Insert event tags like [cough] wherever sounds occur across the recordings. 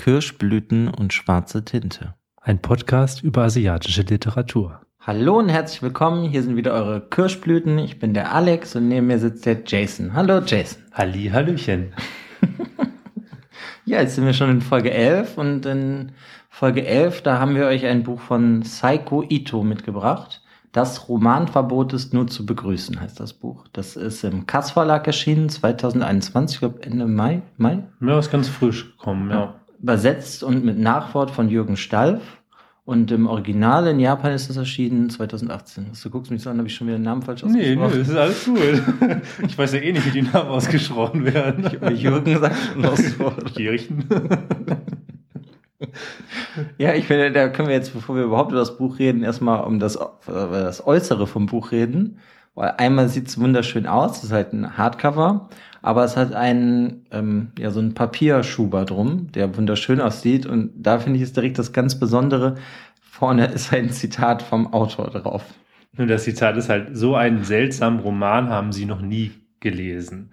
Kirschblüten und schwarze Tinte. Ein Podcast über asiatische Literatur. Hallo und herzlich willkommen. Hier sind wieder eure Kirschblüten. Ich bin der Alex und neben mir sitzt der Jason. Hallo Jason. Halli, Hallöchen. [laughs] ja, jetzt sind wir schon in Folge 11 und in Folge 11, da haben wir euch ein Buch von Saiko Ito mitgebracht. Das Romanverbot ist nur zu begrüßen, heißt das Buch. Das ist im Kass Verlag erschienen, 2021, ich glaube Ende Mai. Mai? Ja, ist ganz frisch gekommen, ja. Übersetzt und mit Nachwort von Jürgen Stalf. Und im Original in Japan ist das erschienen 2018. Du guckst mich so an, habe ich schon wieder den Namen falsch ausgesprochen? Nee, nee, das ist alles gut. [laughs] Ich weiß ja eh nicht, wie die Namen ausgesprochen werden. Jürgen sagt schon Wort. [laughs] Kirchen. Ja, ich finde, da können wir jetzt, bevor wir überhaupt über das Buch reden, erstmal um das, das Äußere vom Buch reden. Weil einmal sieht es wunderschön aus, es ist halt ein Hardcover, aber es hat einen, ähm, ja, so einen Papierschuber drum, der wunderschön aussieht. Und da finde ich es direkt das ganz Besondere. Vorne ist ein Zitat vom Autor drauf. Und das Zitat ist halt, so einen seltsamen Roman haben sie noch nie gelesen.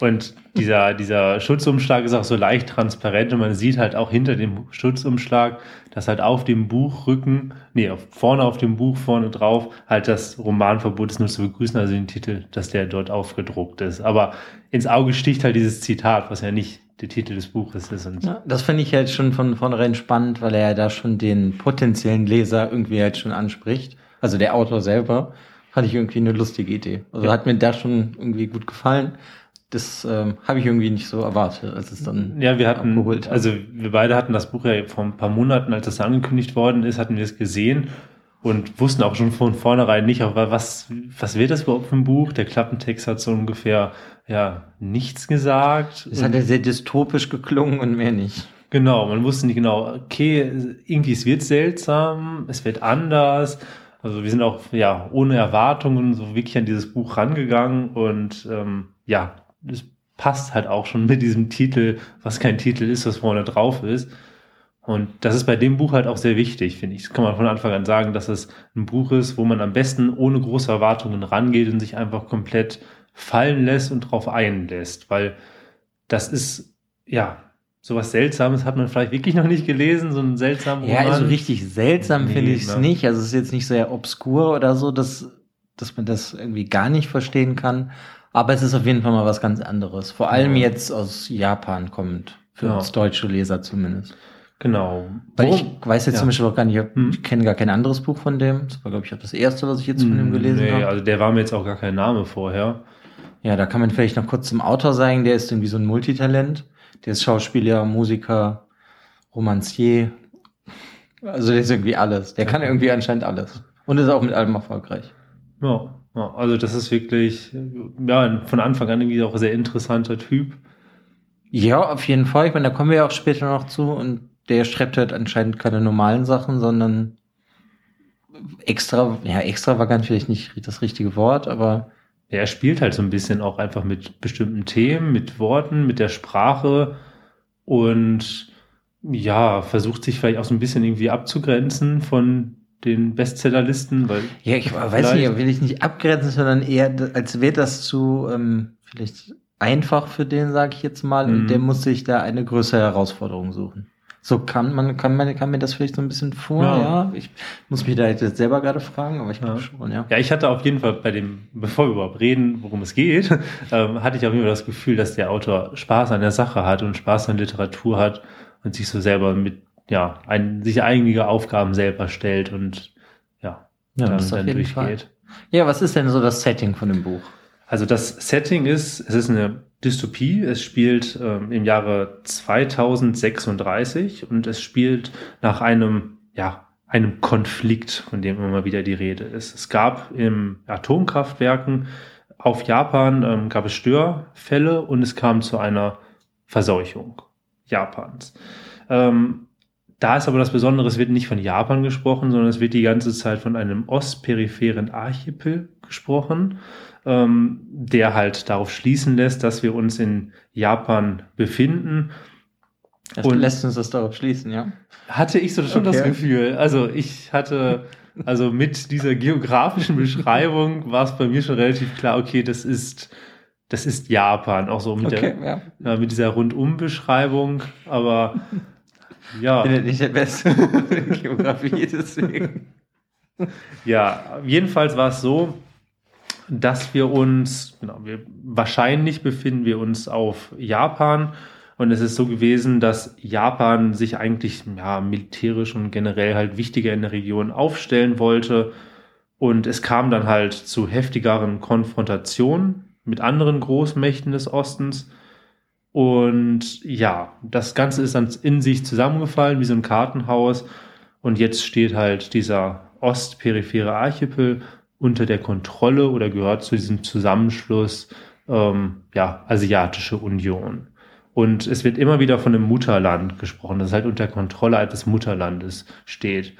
Und dieser, dieser Schutzumschlag ist auch so leicht transparent und man sieht halt auch hinter dem Schutzumschlag, dass halt auf dem Buchrücken, nee, vorne auf dem Buch, vorne drauf, halt das Romanverbot ist nur zu begrüßen, also den Titel, dass der dort aufgedruckt ist. Aber ins Auge sticht halt dieses Zitat, was ja nicht der Titel des Buches ist. Und ja, das finde ich halt schon von vornherein spannend, weil er ja da schon den potenziellen Leser irgendwie halt schon anspricht. Also der Autor selber. Fand ich irgendwie eine lustige Idee. Also ja. hat mir da schon irgendwie gut gefallen. Das ähm, habe ich irgendwie nicht so erwartet, als es dann ja wir hatten abgeholt hat. also wir beide hatten das Buch ja vor ein paar Monaten, als es angekündigt worden ist, hatten wir es gesehen und wussten auch schon von vornherein nicht, aber was was wird das überhaupt für ein Buch? Der Klappentext hat so ungefähr ja nichts gesagt. Es hat ja sehr dystopisch geklungen und mehr nicht. Genau, man wusste nicht genau, okay, irgendwie es wird seltsam, es wird anders also wir sind auch ja ohne Erwartungen so wirklich an dieses Buch rangegangen und ähm, ja, es passt halt auch schon mit diesem Titel, was kein Titel ist, was vorne drauf ist. Und das ist bei dem Buch halt auch sehr wichtig, finde ich. Das kann man von Anfang an sagen, dass es ein Buch ist, wo man am besten ohne große Erwartungen rangeht und sich einfach komplett fallen lässt und drauf einlässt, weil das ist, ja, sowas Seltsames hat man vielleicht wirklich noch nicht gelesen, so ein seltsamer Roman. Ja, also richtig seltsam nee, finde ich es ne? nicht. Also es ist jetzt nicht sehr obskur oder so, dass, dass man das irgendwie gar nicht verstehen kann. Aber es ist auf jeden Fall mal was ganz anderes. Vor allem ja. jetzt aus Japan kommt. Für ja. uns deutsche Leser zumindest. Genau. Weil Worum? ich weiß jetzt ja. zum Beispiel auch gar nicht, hm. ich kenne gar kein anderes Buch von dem. Das war, glaube ich, auch das erste, was ich jetzt von dem gelesen nee, habe. also der war mir jetzt auch gar kein Name vorher. Ja, da kann man vielleicht noch kurz zum Autor sagen, der ist irgendwie so ein Multitalent. Der ist Schauspieler, Musiker, Romancier. Also der ist irgendwie alles. Der kann irgendwie anscheinend alles. Und ist auch mit allem erfolgreich. Ja, ja also das ist wirklich, ja, von Anfang an irgendwie auch ein sehr interessanter Typ. Ja, auf jeden Fall. Ich meine, da kommen wir ja auch später noch zu. Und der schreibt halt anscheinend keine normalen Sachen, sondern extra, ja, extravagant vielleicht nicht das richtige Wort, aber er spielt halt so ein bisschen auch einfach mit bestimmten Themen, mit Worten, mit der Sprache und ja, versucht sich vielleicht auch so ein bisschen irgendwie abzugrenzen von den Bestsellerlisten, weil. Ja, ich weiß nicht, will ich nicht abgrenzen, sondern eher, als wäre das zu ähm, vielleicht einfach für den, sage ich jetzt mal, mhm. und der muss sich da eine größere Herausforderung suchen. So kann man, kann man, kann mir das vielleicht so ein bisschen vor, ja. ja. Ich muss mich da jetzt selber gerade fragen, aber ich glaube ja. schon, ja. Ja, ich hatte auf jeden Fall bei dem, bevor wir überhaupt reden, worum es geht, [laughs] ähm, hatte ich auf jeden Fall das Gefühl, dass der Autor Spaß an der Sache hat und Spaß an Literatur hat und sich so selber mit, ja, ein, sich einige Aufgaben selber stellt und ja, ja dann, dann durchgeht. Fall. Ja, was ist denn so das Setting von dem Buch? Also das Setting ist, es ist eine Dystopie. Es spielt ähm, im Jahre 2036 und es spielt nach einem, ja, einem Konflikt, von dem immer wieder die Rede ist. Es gab im Atomkraftwerken auf Japan ähm, gab es Störfälle und es kam zu einer Verseuchung Japans. Ähm, da ist aber das Besondere, es wird nicht von Japan gesprochen, sondern es wird die ganze Zeit von einem ostperipheren Archipel gesprochen ähm, der halt darauf schließen lässt, dass wir uns in Japan befinden. Das und lässt uns das darauf schließen, ja? Hatte ich so schon okay. das Gefühl. Also ich hatte, also mit dieser geografischen Beschreibung [laughs] war es bei mir schon relativ klar, okay, das ist, das ist Japan, auch so mit, okay, der, ja. Ja, mit dieser Rundumbeschreibung. Aber [laughs] Ja. Ich bin ja nicht der Beste [laughs] Geografie, deswegen. Ja, jedenfalls war es so, dass wir uns, genau, wir, wahrscheinlich befinden wir uns auf Japan und es ist so gewesen, dass Japan sich eigentlich ja, militärisch und generell halt wichtiger in der Region aufstellen wollte und es kam dann halt zu heftigeren Konfrontationen mit anderen Großmächten des Ostens. Und ja, das Ganze ist dann in sich zusammengefallen, wie so ein Kartenhaus. Und jetzt steht halt dieser ostperiphere Archipel unter der Kontrolle oder gehört zu diesem Zusammenschluss, ähm, ja, Asiatische Union. Und es wird immer wieder von einem Mutterland gesprochen, das halt unter Kontrolle des Mutterlandes steht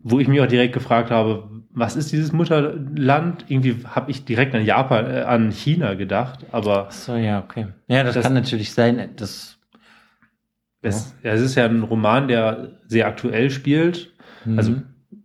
wo ich mich auch direkt gefragt habe, was ist dieses Mutterland? Irgendwie habe ich direkt an Japan, äh, an China gedacht, aber. Ach so, ja, okay. Ja, das, das kann natürlich sein, dass. Es, ja. es ist ja ein Roman, der sehr aktuell spielt. Mhm. Also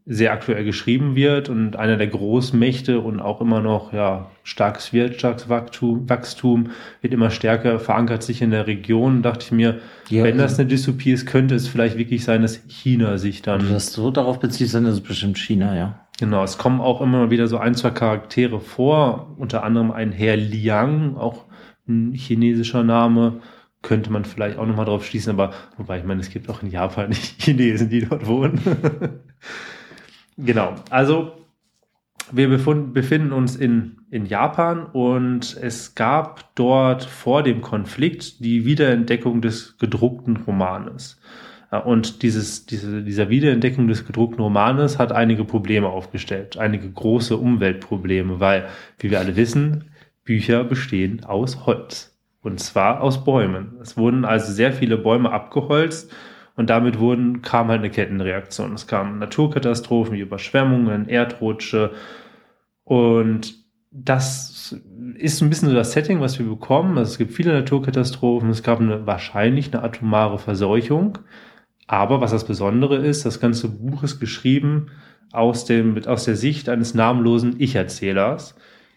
sehr aktuell geschrieben wird und einer der Großmächte und auch immer noch ja starkes Wirtschaftswachstum Wachstum wird immer stärker verankert sich in der Region. Dachte ich mir, ja, wenn das eine Dystopie ist, könnte es vielleicht wirklich sein, dass China sich dann. Wenn du das so darauf beziehst, dann ist es bestimmt China, ja. Genau, es kommen auch immer wieder so ein, zwei Charaktere vor, unter anderem ein Herr Liang, auch ein chinesischer Name, könnte man vielleicht auch nochmal drauf schließen, aber wobei ich meine, es gibt auch in Japan nicht [laughs] Chinesen, die dort wohnen. Genau, also wir befinden uns in, in Japan und es gab dort vor dem Konflikt die Wiederentdeckung des gedruckten Romanes. Und dieses, diese, dieser Wiederentdeckung des gedruckten Romanes hat einige Probleme aufgestellt, einige große Umweltprobleme, weil, wie wir alle wissen, Bücher bestehen aus Holz. Und zwar aus Bäumen. Es wurden also sehr viele Bäume abgeholzt und damit wurden, kam halt eine Kettenreaktion. Es kamen Naturkatastrophen wie Überschwemmungen, Erdrutsche. Und das ist ein bisschen so das Setting, was wir bekommen. Also es gibt viele Naturkatastrophen. Es gab eine, wahrscheinlich eine atomare Verseuchung. Aber was das Besondere ist, das ganze Buch ist geschrieben aus, dem, aus der Sicht eines namenlosen Ich-Erzählers,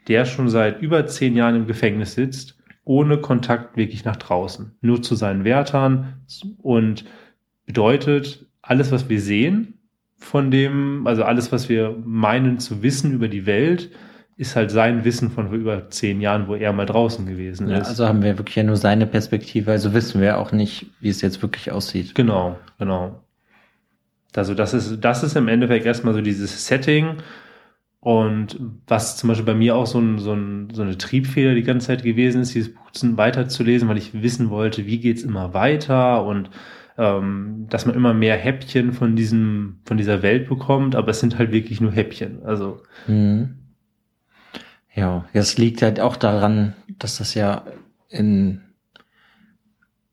der schon seit über zehn Jahren im Gefängnis sitzt, ohne Kontakt wirklich nach draußen. Nur zu seinen Wärtern und bedeutet, alles, was wir sehen, von dem, also alles, was wir meinen zu wissen über die Welt, ist halt sein Wissen von über zehn Jahren, wo er mal draußen gewesen ja, ist. Also haben wir wirklich ja nur seine Perspektive, also wissen wir auch nicht, wie es jetzt wirklich aussieht. Genau, genau. Also das ist, das ist im Endeffekt erstmal so dieses Setting und was zum Beispiel bei mir auch so, ein, so, ein, so eine Triebfeder die ganze Zeit gewesen ist, dieses Buch weiterzulesen, weil ich wissen wollte, wie geht's immer weiter und ähm, dass man immer mehr Häppchen von diesem, von dieser Welt bekommt, aber es sind halt wirklich nur Häppchen. Also. Mhm. Ja, das liegt halt auch daran, dass das ja in,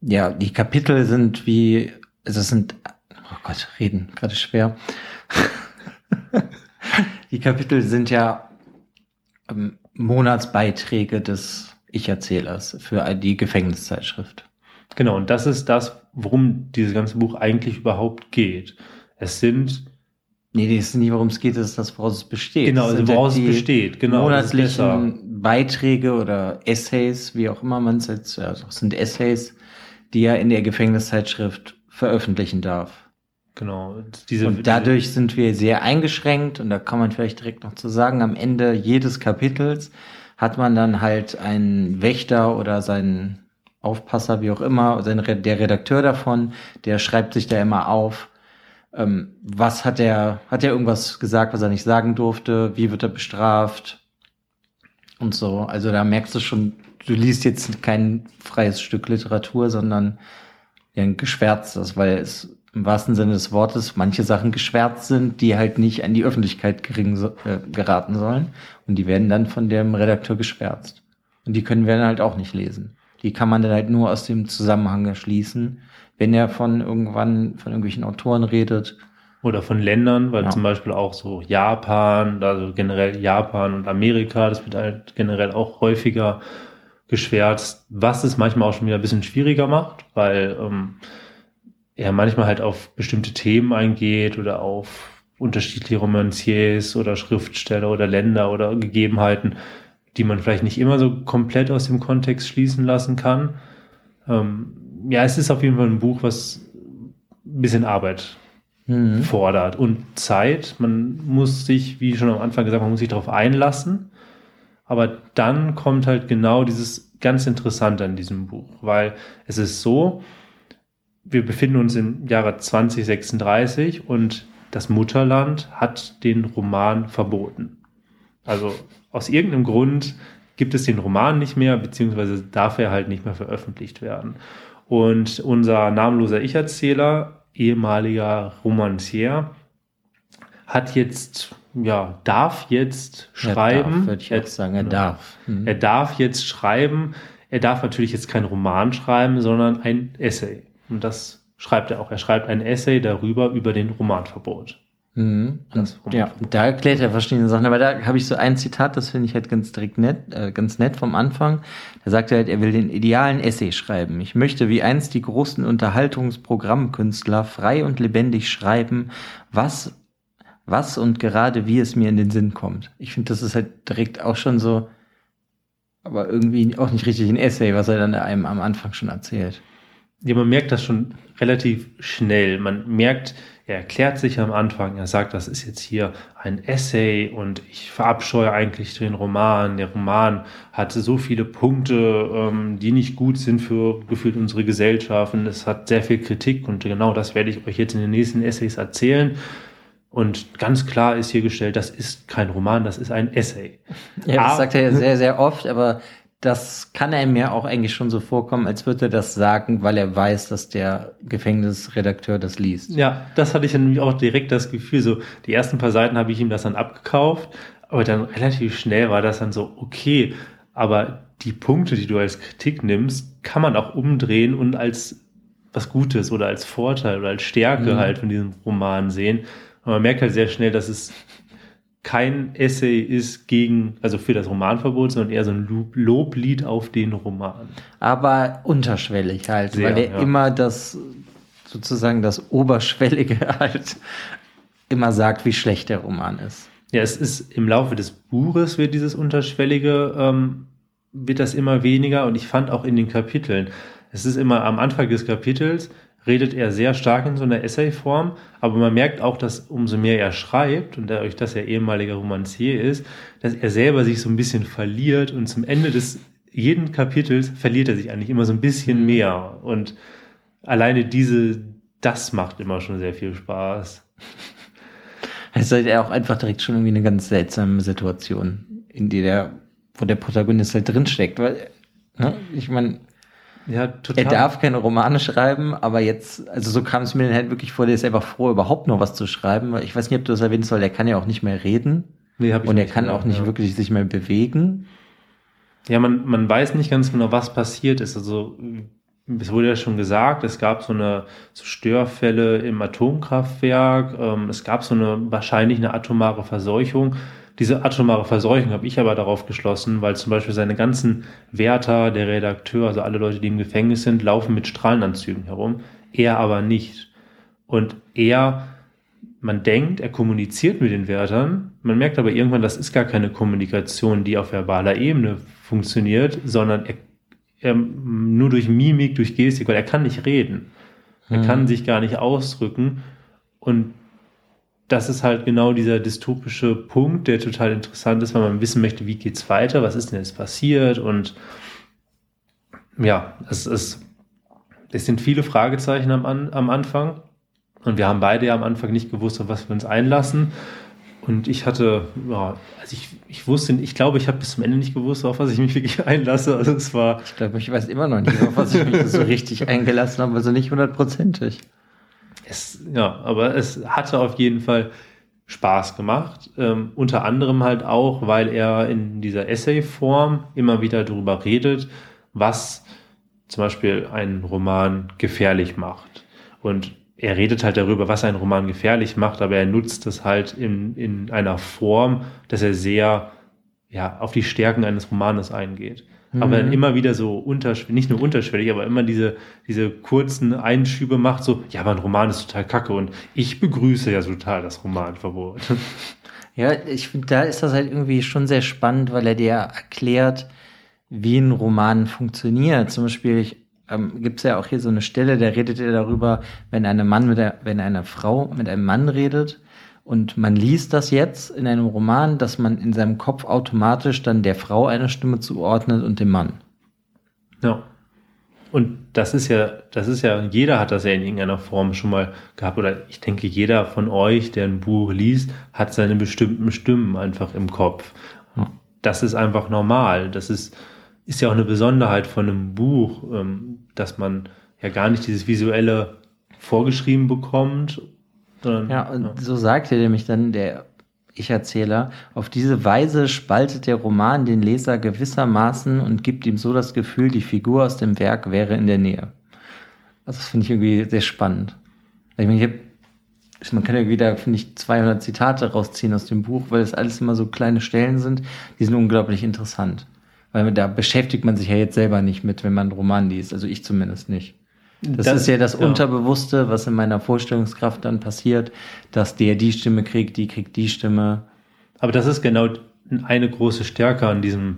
ja, die Kapitel sind wie, also es sind, oh Gott, reden, gerade schwer. [laughs] die Kapitel sind ja ähm, Monatsbeiträge des Ich-Erzählers für die Gefängniszeitschrift. Genau, und das ist das, worum dieses ganze Buch eigentlich überhaupt geht. Es sind Nee, das ist nicht, worum es geht, das ist das, woraus es besteht. Genau, also woraus es besteht, genau. Monatlichen Beiträge oder Essays, wie auch immer man es jetzt, also es sind Essays, die er in der Gefängniszeitschrift veröffentlichen darf. Genau. Diese, und dadurch sind wir sehr eingeschränkt und da kann man vielleicht direkt noch zu sagen, am Ende jedes Kapitels hat man dann halt einen Wächter oder seinen Aufpasser, wie auch immer, der Redakteur davon, der schreibt sich da immer auf, ähm, was hat er, hat er irgendwas gesagt, was er nicht sagen durfte, wie wird er bestraft und so. Also da merkst du schon, du liest jetzt kein freies Stück Literatur, sondern ein geschwärztes, weil es im wahrsten Sinne des Wortes manche Sachen geschwärzt sind, die halt nicht an die Öffentlichkeit gering, äh, geraten sollen. Und die werden dann von dem Redakteur geschwärzt. Und die können wir dann halt auch nicht lesen die kann man dann halt nur aus dem Zusammenhang erschließen, wenn er von irgendwann, von irgendwelchen Autoren redet. Oder von Ländern, weil ja. zum Beispiel auch so Japan, also generell Japan und Amerika, das wird halt generell auch häufiger geschwärzt, was es manchmal auch schon wieder ein bisschen schwieriger macht, weil ähm, er manchmal halt auf bestimmte Themen eingeht oder auf unterschiedliche Romanciers oder Schriftsteller oder Länder oder Gegebenheiten, die man vielleicht nicht immer so komplett aus dem Kontext schließen lassen kann. Ähm, ja, es ist auf jeden Fall ein Buch, was ein bisschen Arbeit mhm. fordert und Zeit. Man muss sich, wie schon am Anfang gesagt, man muss sich darauf einlassen. Aber dann kommt halt genau dieses ganz Interessante an diesem Buch, weil es ist so, wir befinden uns im Jahre 2036 und das Mutterland hat den Roman verboten. Also aus irgendeinem Grund gibt es den Roman nicht mehr, beziehungsweise darf er halt nicht mehr veröffentlicht werden. Und unser namenloser Ich-Erzähler, ehemaliger Romancier, hat jetzt, ja, darf jetzt schreiben. würde ich jetzt sagen, er darf. Mhm. Er darf jetzt schreiben. Er darf natürlich jetzt kein Roman schreiben, sondern ein Essay. Und das schreibt er auch. Er schreibt ein Essay darüber, über den Romanverbot. Mhm. Und, ja, da erklärt er verschiedene Sachen. Aber da habe ich so ein Zitat, das finde ich halt ganz direkt nett, äh, ganz nett vom Anfang. Da sagt er halt, er will den idealen Essay schreiben. Ich möchte wie einst die großen Unterhaltungsprogrammkünstler frei und lebendig schreiben, was, was und gerade wie es mir in den Sinn kommt. Ich finde, das ist halt direkt auch schon so, aber irgendwie auch nicht richtig ein Essay, was er dann einem am Anfang schon erzählt. Ja, man merkt das schon relativ schnell. Man merkt, er erklärt sich am Anfang, er sagt, das ist jetzt hier ein Essay und ich verabscheue eigentlich den Roman. Der Roman hat so viele Punkte, ähm, die nicht gut sind für gefühlt unsere Gesellschaft. Und es hat sehr viel Kritik und genau das werde ich euch jetzt in den nächsten Essays erzählen. Und ganz klar ist hier gestellt, das ist kein Roman, das ist ein Essay. Ja, das aber, sagt er ja sehr, sehr oft, aber das kann er mir auch eigentlich schon so vorkommen, als würde er das sagen, weil er weiß, dass der Gefängnisredakteur das liest. Ja, das hatte ich dann auch direkt das Gefühl. So, die ersten paar Seiten habe ich ihm das dann abgekauft, aber dann relativ schnell war das dann so, okay, aber die Punkte, die du als Kritik nimmst, kann man auch umdrehen und als was Gutes oder als Vorteil oder als Stärke mhm. halt von diesem Roman sehen. Und man merkt halt sehr schnell, dass es kein Essay ist gegen, also für das Romanverbot, sondern eher so ein Loblied auf den Roman. Aber unterschwellig halt, Sehr, weil er ja. immer das, sozusagen das Oberschwellige [laughs] halt immer sagt, wie schlecht der Roman ist. Ja, es ist im Laufe des Buches wird dieses Unterschwellige, ähm, wird das immer weniger und ich fand auch in den Kapiteln, es ist immer am Anfang des Kapitels, redet er sehr stark in so einer Essay-Form, aber man merkt auch, dass umso mehr er schreibt und dadurch, dass er ehemaliger Romancier ist, dass er selber sich so ein bisschen verliert und zum Ende des jeden Kapitels verliert er sich eigentlich immer so ein bisschen mhm. mehr und alleine diese, das macht immer schon sehr viel Spaß. [laughs] Es ist halt auch einfach direkt schon irgendwie eine ganz seltsame Situation, in die der, wo der Protagonist halt drinsteckt, weil, ne, ich meine, ja, total. Er darf keine Romane schreiben, aber jetzt, also so kam es mir dann halt wirklich vor, der ist einfach froh, überhaupt noch was zu schreiben. Ich weiß nicht, ob du das erwähnt soll, der kann ja auch nicht mehr reden. Nee, hab ich Und er kann mehr, auch nicht ja. wirklich sich mehr bewegen. Ja, man, man weiß nicht ganz genau, was passiert ist. Also, es wurde ja schon gesagt, es gab so eine so Störfälle im Atomkraftwerk, ähm, es gab so eine wahrscheinlich eine atomare Verseuchung. Diese atomare Verseuchung habe ich aber darauf geschlossen, weil zum Beispiel seine ganzen Wärter, der Redakteur, also alle Leute, die im Gefängnis sind, laufen mit Strahlenanzügen herum. Er aber nicht. Und er, man denkt, er kommuniziert mit den Wärtern. Man merkt aber irgendwann, das ist gar keine Kommunikation, die auf verbaler Ebene funktioniert, sondern er, er nur durch Mimik, durch Gestik, weil er kann nicht reden. Er hm. kann sich gar nicht ausdrücken. Und das ist halt genau dieser dystopische Punkt, der total interessant ist, weil man wissen möchte, wie geht's weiter, was ist denn jetzt passiert und ja, es ist, es sind viele Fragezeichen am, am Anfang und wir haben beide ja am Anfang nicht gewusst, auf was wir uns einlassen. Und ich hatte, ja, also ich, ich wusste, ich glaube, ich habe bis zum Ende nicht gewusst, auf was ich mich wirklich [laughs] einlasse. Also es war. Ich glaube, ich weiß immer noch nicht, auf was ich mich so [laughs] richtig eingelassen habe, also nicht hundertprozentig. Es, ja, aber es hatte auf jeden Fall Spaß gemacht. Ähm, unter anderem halt auch, weil er in dieser Essay-Form immer wieder darüber redet, was zum Beispiel einen Roman gefährlich macht. Und er redet halt darüber, was einen Roman gefährlich macht, aber er nutzt es halt in, in einer Form, dass er sehr ja, auf die Stärken eines Romanes eingeht aber dann mhm. immer wieder so unterschwellig, nicht nur unterschwellig, aber immer diese, diese kurzen Einschübe macht, so, ja, aber ein Roman ist total kacke und ich begrüße ja total das Romanverbot. [laughs] Ja, ich finde, da ist das halt irgendwie schon sehr spannend, weil er dir erklärt, wie ein Roman funktioniert. Zum Beispiel, ich, ähm, gibt es ja auch hier so eine Stelle, da redet er darüber, wenn eine Mann mit der, wenn eine Frau mit einem Mann redet und man liest das jetzt in einem Roman, dass man in seinem Kopf automatisch dann der Frau eine Stimme zuordnet und dem Mann. Ja. Und das ist ja, das ist ja, jeder hat das ja in irgendeiner Form schon mal gehabt. Oder ich denke, jeder von euch, der ein Buch liest, hat seine bestimmten Stimmen einfach im Kopf. Das ist einfach normal. Das ist, ist ja auch eine Besonderheit von einem Buch, ähm, dass man ja gar nicht dieses visuelle vorgeschrieben bekommt. Sondern, ja, und ja. so sagt er nämlich dann der Ich-Erzähler, auf diese Weise spaltet der Roman den Leser gewissermaßen und gibt ihm so das Gefühl, die Figur aus dem Werk wäre in der Nähe. Also das finde ich irgendwie sehr spannend. Ich meine, ich habe man kann ja wieder, finde ich, 200 Zitate rausziehen aus dem Buch, weil es alles immer so kleine Stellen sind, die sind unglaublich interessant. Weil da beschäftigt man sich ja jetzt selber nicht mit, wenn man einen Roman liest. Also ich zumindest nicht. Das, das ist ja das ja. Unterbewusste, was in meiner Vorstellungskraft dann passiert, dass der die Stimme kriegt, die kriegt die Stimme. Aber das ist genau eine große Stärke an diesem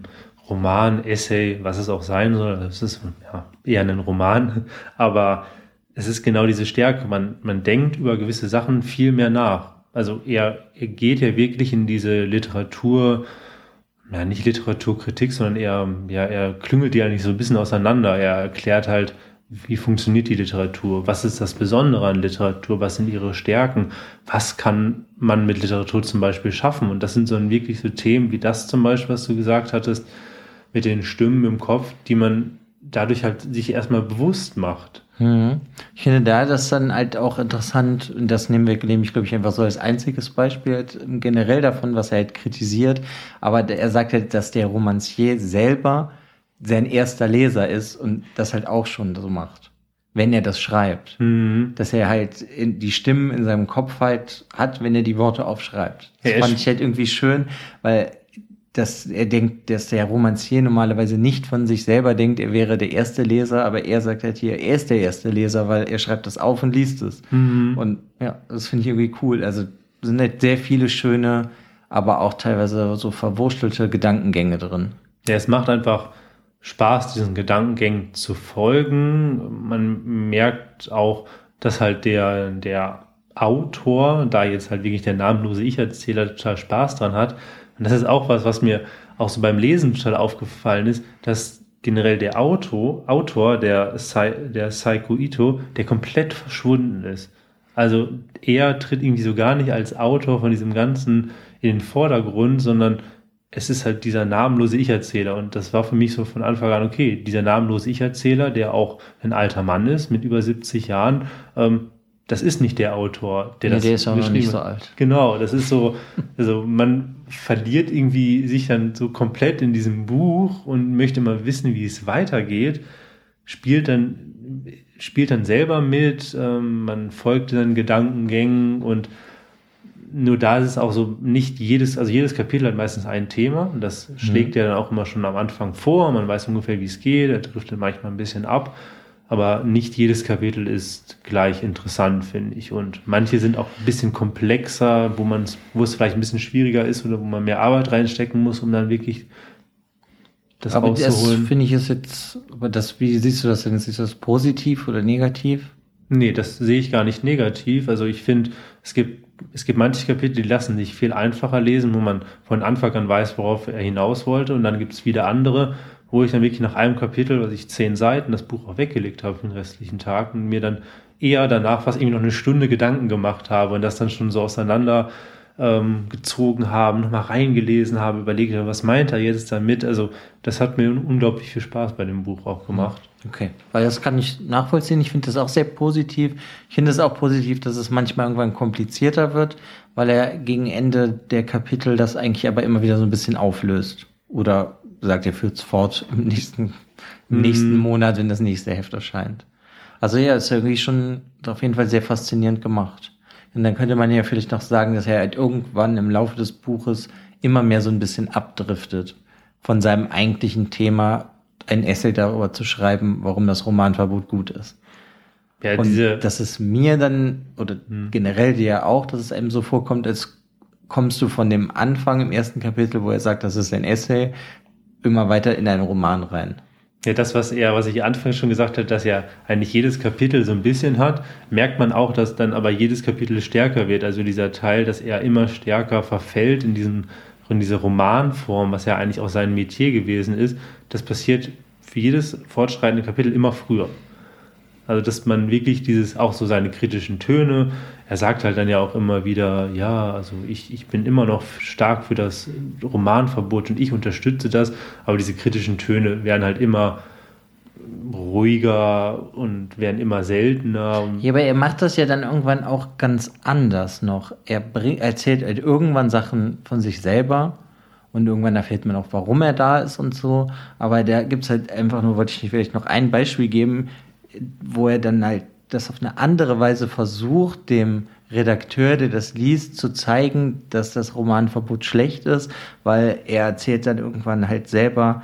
Roman, Essay, was es auch sein soll. Das ist ja, eher ein Roman, [laughs] aber es ist genau diese Stärke. Man, man denkt über gewisse Sachen viel mehr nach. Also er, er geht ja wirklich in diese Literatur, ja, nicht Literaturkritik, sondern eher, ja, er klüngelt die eigentlich so ein bisschen auseinander. Er erklärt halt, wie funktioniert die Literatur? Was ist das Besondere an Literatur? Was sind ihre Stärken? Was kann man mit Literatur zum Beispiel schaffen? Und das sind so wirklich so Themen wie das zum Beispiel, was du gesagt hattest, mit den Stimmen im Kopf, die man dadurch halt sich erstmal bewusst macht. Mhm. Ich finde da das dann halt auch interessant, und das nehmen wir, nehme ich, glaube ich, einfach so als einziges Beispiel halt generell davon, was er halt kritisiert. Aber er sagt halt, dass der Romancier selber sein erster Leser ist und das halt auch schon so macht. Wenn er das schreibt. Mhm. Dass er halt die Stimmen in seinem Kopf halt hat, wenn er die Worte aufschreibt. Das ja, fand ich halt irgendwie schön, weil dass er denkt, dass der Romancier normalerweise nicht von sich selber denkt, er wäre der erste Leser, aber er sagt halt hier, er ist der erste Leser, weil er schreibt das auf und liest es. Mhm. Und ja, das finde ich irgendwie cool. Also sind halt sehr viele schöne, aber auch teilweise so verwurstelte Gedankengänge drin. Ja, es macht einfach Spaß, diesen Gedankengängen zu folgen. Man merkt auch, dass halt der, der Autor, da jetzt halt wirklich der namenlose Ich-Erzähler total Spaß dran hat, und das ist auch was, was mir auch so beim Lesen total aufgefallen ist, dass generell der Auto, Autor, der, der Saiko Ito, der komplett verschwunden ist. Also er tritt irgendwie so gar nicht als Autor von diesem Ganzen in den Vordergrund, sondern es ist halt dieser namenlose Ich-Erzähler. Und das war für mich so von Anfang an, okay, dieser namenlose Ich-Erzähler, der auch ein alter Mann ist mit über 70 Jahren, ähm, das ist nicht der Autor, der nee, das der ist auch noch nicht so alt. Genau, das ist so, also man verliert irgendwie sich dann so komplett in diesem Buch und möchte mal wissen, wie es weitergeht, spielt dann, spielt dann selber mit, ähm, man folgt dann Gedankengängen und nur da ist es auch so, nicht jedes, also jedes Kapitel hat meistens ein Thema und das schlägt mhm. ja dann auch immer schon am Anfang vor, man weiß ungefähr, wie es geht, er driftet manchmal ein bisschen ab aber nicht jedes Kapitel ist gleich interessant, finde ich. Und manche sind auch ein bisschen komplexer, wo man wo es vielleicht ein bisschen schwieriger ist oder wo man mehr Arbeit reinstecken muss, um dann wirklich das aber rauszuholen. Das finde ich ist jetzt, aber das, wie siehst du das denn? Ist das positiv oder negativ? Nee, das sehe ich gar nicht negativ. Also ich finde, es gibt, es gibt manche Kapitel, die lassen sich viel einfacher lesen, wo man von Anfang an weiß, worauf er hinaus wollte. Und dann gibt es wieder andere, wo ich dann wirklich nach einem Kapitel, was ich zehn Seiten, das Buch auch weggelegt habe für den restlichen Tag und mir dann eher danach fast irgendwie noch eine Stunde Gedanken gemacht habe und das dann schon so auseinander ähm, gezogen haben, nochmal reingelesen habe, überlegt habe, was meint er jetzt damit. Also das hat mir unglaublich viel Spaß bei dem Buch auch gemacht. Okay, weil das kann ich nachvollziehen. Ich finde das auch sehr positiv. Ich finde es auch positiv, dass es manchmal irgendwann komplizierter wird, weil er gegen Ende der Kapitel das eigentlich aber immer wieder so ein bisschen auflöst. Oder sagt, er führt es fort im nächsten, im mm. nächsten Monat, wenn das nächste Heft erscheint. Also ja, ist irgendwie schon auf jeden Fall sehr faszinierend gemacht. Und dann könnte man ja vielleicht noch sagen, dass er halt irgendwann im Laufe des Buches immer mehr so ein bisschen abdriftet von seinem eigentlichen Thema, ein Essay darüber zu schreiben, warum das Romanverbot gut ist. Ja, und diese das ist mir dann, oder hm. generell dir ja auch, dass es einem so vorkommt, als kommst du von dem Anfang im ersten Kapitel, wo er sagt, das ist ein Essay, immer weiter in einen Roman rein. Ja, das, was er, was ich anfangs schon gesagt habe, dass er eigentlich jedes Kapitel so ein bisschen hat, merkt man auch, dass dann aber jedes Kapitel stärker wird. Also dieser Teil, dass er immer stärker verfällt in diesem, in diese Romanform, was ja eigentlich auch sein Metier gewesen ist, das passiert für jedes fortschreitende Kapitel immer früher. Also, dass man wirklich dieses, auch so seine kritischen Töne, er sagt halt dann ja auch immer wieder, ja, also ich, ich bin immer noch stark für das Romanverbot und ich unterstütze das, aber diese kritischen Töne werden halt immer ruhiger und werden immer seltener. Ja, aber er macht das ja dann irgendwann auch ganz anders noch. Er bring, erzählt halt irgendwann Sachen von sich selber und irgendwann erfährt man auch, warum er da ist und so. Aber da gibt es halt einfach nur, wollte ich vielleicht noch ein Beispiel geben, wo er dann halt das auf eine andere Weise versucht, dem Redakteur, der das liest, zu zeigen, dass das Romanverbot schlecht ist, weil er erzählt dann irgendwann halt selber,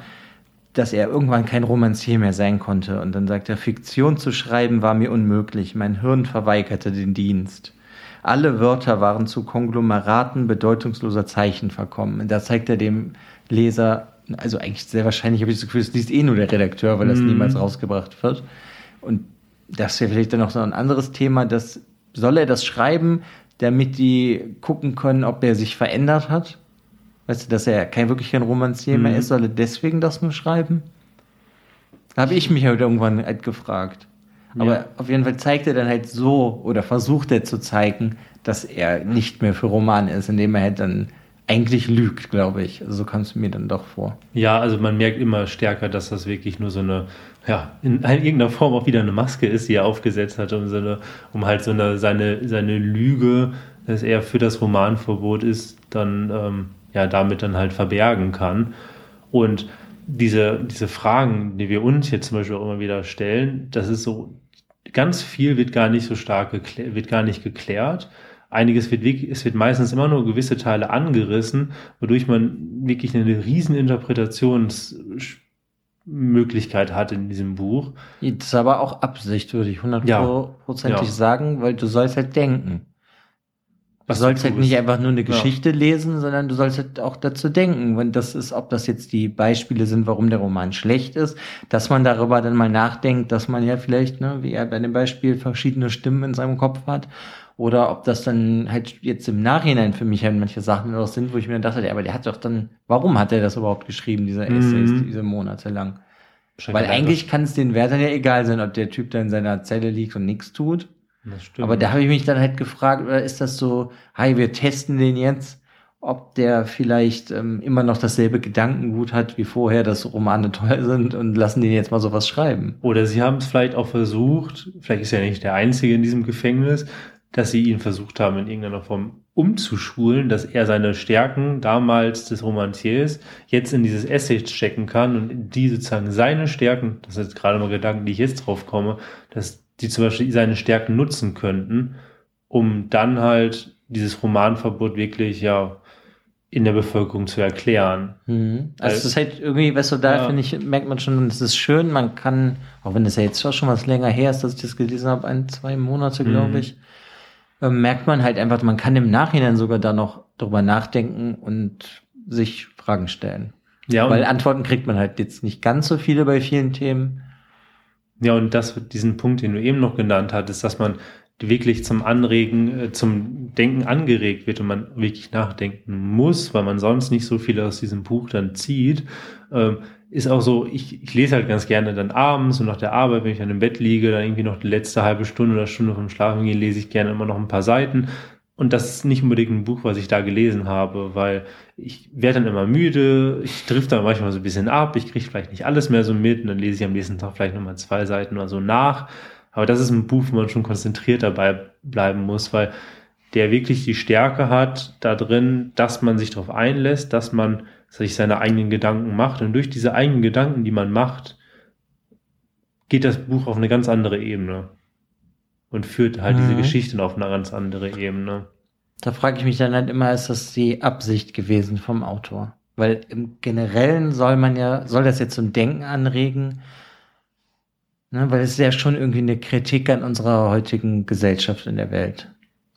dass er irgendwann kein Romancier mehr sein konnte. Und dann sagt er, Fiktion zu schreiben war mir unmöglich, mein Hirn verweigerte den Dienst. Alle Wörter waren zu Konglomeraten bedeutungsloser Zeichen verkommen. Und da zeigt er dem Leser, also eigentlich sehr wahrscheinlich habe ich das Gefühl, es liest eh nur der Redakteur, weil das mm. niemals rausgebracht wird. Und das wäre vielleicht dann noch so ein anderes Thema, dass soll er das schreiben, damit die gucken können, ob er sich verändert hat? Weißt du, dass er kein wirklich kein Romancier mhm. mehr ist, soll er deswegen das nur schreiben? Da habe ich mich halt irgendwann halt gefragt. Aber ja. auf jeden Fall zeigt er dann halt so oder versucht er zu zeigen, dass er nicht mehr für Romane ist, indem er halt dann eigentlich lügt, glaube ich. So kam es mir dann doch vor. Ja, also man merkt immer stärker, dass das wirklich nur so eine, ja, in irgendeiner Form auch wieder eine Maske ist, die er aufgesetzt hat, um, so eine, um halt so eine, seine, seine Lüge, dass er für das Romanverbot ist, dann ähm, ja damit dann halt verbergen kann. Und diese, diese Fragen, die wir uns jetzt zum Beispiel auch immer wieder stellen, das ist so, ganz viel wird gar nicht so stark wird gar nicht geklärt einiges wird wirklich, es wird meistens immer nur gewisse Teile angerissen, wodurch man wirklich eine riesen Interpretationsmöglichkeit hat in diesem Buch. Das ist aber auch Absicht, würde ich hundertprozentig ja. sagen, weil du sollst halt denken. Was du sollst halt nicht einfach nur eine Geschichte ja. lesen, sondern du sollst halt auch dazu denken, wenn das ist, ob das jetzt die Beispiele sind, warum der Roman schlecht ist, dass man darüber dann mal nachdenkt, dass man ja vielleicht, ne, wie er bei dem Beispiel verschiedene Stimmen in seinem Kopf hat oder ob das dann halt jetzt im Nachhinein für mich halt manche Sachen noch sind, wo ich mir dann dachte, aber der hat doch dann, warum hat er das überhaupt geschrieben, dieser Essays, mhm. diese Monate lang? Weil eigentlich kann es den Wärtern ja egal sein, ob der Typ da in seiner Zelle liegt und nichts tut. Das stimmt. Aber da habe ich mich dann halt gefragt, oder ist das so, hey, wir testen den jetzt, ob der vielleicht ähm, immer noch dasselbe Gedankengut hat wie vorher, dass Romane toll sind und lassen den jetzt mal sowas schreiben. Oder sie haben es vielleicht auch versucht, vielleicht ist er nicht der Einzige in diesem Gefängnis, dass sie ihn versucht haben, in irgendeiner Form umzuschulen, dass er seine Stärken damals des Romanciers jetzt in dieses Essay checken kann und die sozusagen seine Stärken, das ist jetzt gerade mal Gedanken, die ich jetzt drauf komme, dass die zum Beispiel seine Stärken nutzen könnten, um dann halt dieses Romanverbot wirklich ja in der Bevölkerung zu erklären. Mhm. Also es ist halt irgendwie, weißt du, da ja. finde ich, merkt man schon, es ist schön, man kann, auch wenn es ja jetzt schon was länger her ist, dass ich das gelesen habe, ein, zwei Monate, glaube mhm. ich, ähm, merkt man halt einfach, man kann im Nachhinein sogar da noch drüber nachdenken und sich Fragen stellen. Ja, Weil Antworten kriegt man halt jetzt nicht ganz so viele bei vielen Themen. Ja, und das, diesen Punkt, den du eben noch genannt hattest, dass man wirklich zum Anregen, äh, zum Denken angeregt wird und man wirklich nachdenken muss, weil man sonst nicht so viel aus diesem Buch dann zieht. Ähm, ist auch so, ich, ich lese halt ganz gerne dann abends und nach der Arbeit, wenn ich dann im Bett liege, dann irgendwie noch die letzte halbe Stunde oder Stunde vom Schlafen gehen, lese ich gerne immer noch ein paar Seiten. Und das ist nicht unbedingt ein Buch, was ich da gelesen habe, weil ich werde dann immer müde, ich drifte dann manchmal so ein bisschen ab, ich kriege vielleicht nicht alles mehr so mit und dann lese ich am nächsten Tag vielleicht nochmal zwei Seiten oder so nach. Aber das ist ein Buch, wo man schon konzentriert dabei bleiben muss, weil der wirklich die Stärke hat da drin, dass man sich darauf einlässt, dass man sich seine eigenen Gedanken macht. Und durch diese eigenen Gedanken, die man macht, geht das Buch auf eine ganz andere Ebene und führt halt mhm. diese Geschichten auf eine ganz andere Ebene. Da frage ich mich dann halt immer, ist das die Absicht gewesen vom Autor? Weil im Generellen soll man ja, soll das jetzt zum Denken anregen, ne? weil es ist ja schon irgendwie eine Kritik an unserer heutigen Gesellschaft in der Welt.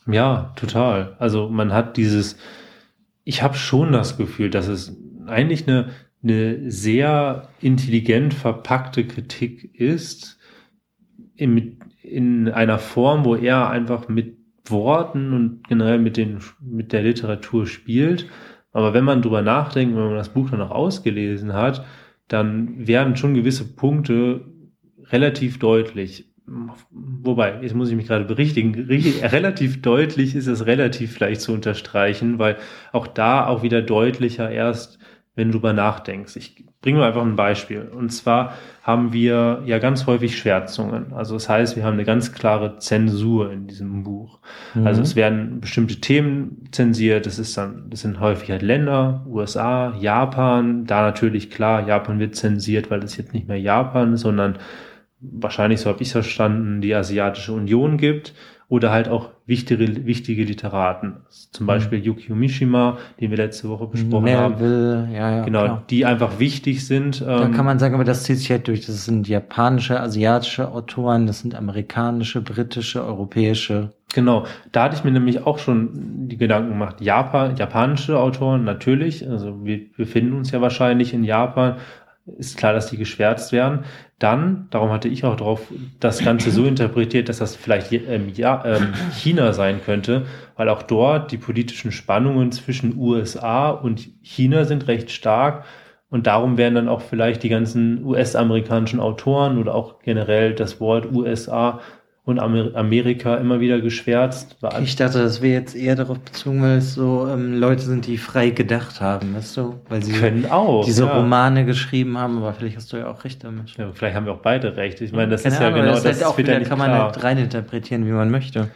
Ja, total. Also man hat dieses, ich habe schon das Gefühl, dass es eigentlich eine eine sehr intelligent verpackte Kritik ist, in, in einer Form, wo er einfach mit Worten und generell mit, den, mit der Literatur spielt. Aber wenn man drüber nachdenkt, wenn man das Buch dann auch ausgelesen hat, dann werden schon gewisse Punkte relativ deutlich. Wobei, jetzt muss ich mich gerade berichtigen, relativ deutlich ist es relativ vielleicht zu unterstreichen, weil auch da auch wieder deutlicher erst wenn du drüber nachdenkst. Ich bringe mal einfach ein Beispiel. Und zwar haben wir ja ganz häufig Schwärzungen. Also das heißt, wir haben eine ganz klare Zensur in diesem Buch. Mhm. Also es werden bestimmte Themen zensiert. Das ist dann, das sind häufig halt Länder, USA, Japan. Da natürlich klar, Japan wird zensiert, weil es jetzt nicht mehr Japan, sondern wahrscheinlich, so habe ich verstanden, die Asiatische Union gibt oder halt auch wichtige, wichtige Literaten. Zum Beispiel mhm. Yukio Mishima, den wir letzte Woche besprochen Melville, haben. Ja, ja, genau, klar. die einfach wichtig sind. Da ähm, kann man sagen, aber das zieht sich halt durch. Das sind japanische, asiatische Autoren, das sind amerikanische, britische, europäische. Genau, da hatte ich mir nämlich auch schon die Gedanken gemacht. Japan, japanische Autoren natürlich, also wir befinden uns ja wahrscheinlich in Japan, ist klar, dass die geschwärzt werden. Dann, darum hatte ich auch darauf das Ganze so [laughs] interpretiert, dass das vielleicht ähm, ja, ähm, China sein könnte, weil auch dort die politischen Spannungen zwischen USA und China sind recht stark. Und darum werden dann auch vielleicht die ganzen US-amerikanischen Autoren oder auch generell das Wort USA und Amerika immer wieder geschwärzt. Ich dachte, das wäre jetzt eher darauf bezogen, weil es so ähm, Leute sind, die frei gedacht haben, weißt du? Weil sie können auch diese ja. Romane geschrieben haben, aber vielleicht hast du ja auch recht damit. Ja, vielleicht haben wir auch beide recht. Ich meine, das Keine ist ja Ahnung, genau das. das. Halt auch wieder, kann man halt reininterpretieren, wie man möchte.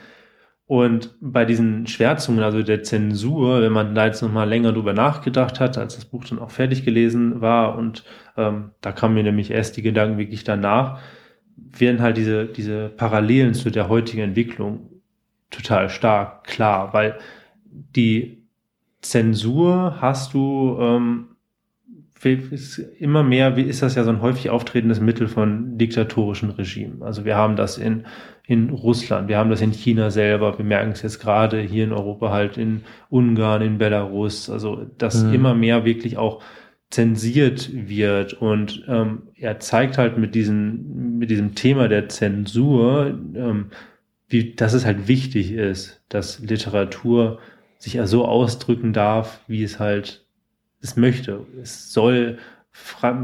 Und bei diesen Schwärzungen, also der Zensur, wenn man da jetzt nochmal länger drüber nachgedacht hat, als das Buch dann auch fertig gelesen war, und ähm, da kamen mir nämlich erst die Gedanken wirklich danach, werden halt diese, diese Parallelen zu der heutigen Entwicklung total stark klar, weil die Zensur hast du ähm, immer mehr, wie ist das ja so ein häufig auftretendes Mittel von diktatorischen Regimen. Also wir haben das in, in Russland, wir haben das in China selber, wir merken es jetzt gerade hier in Europa halt in Ungarn, in Belarus, also dass mhm. immer mehr wirklich auch zensiert wird. Und ähm, er zeigt halt mit diesem mit diesem Thema der Zensur, ähm, wie dass es halt wichtig ist, dass Literatur sich ja so ausdrücken darf, wie es halt es möchte. Es soll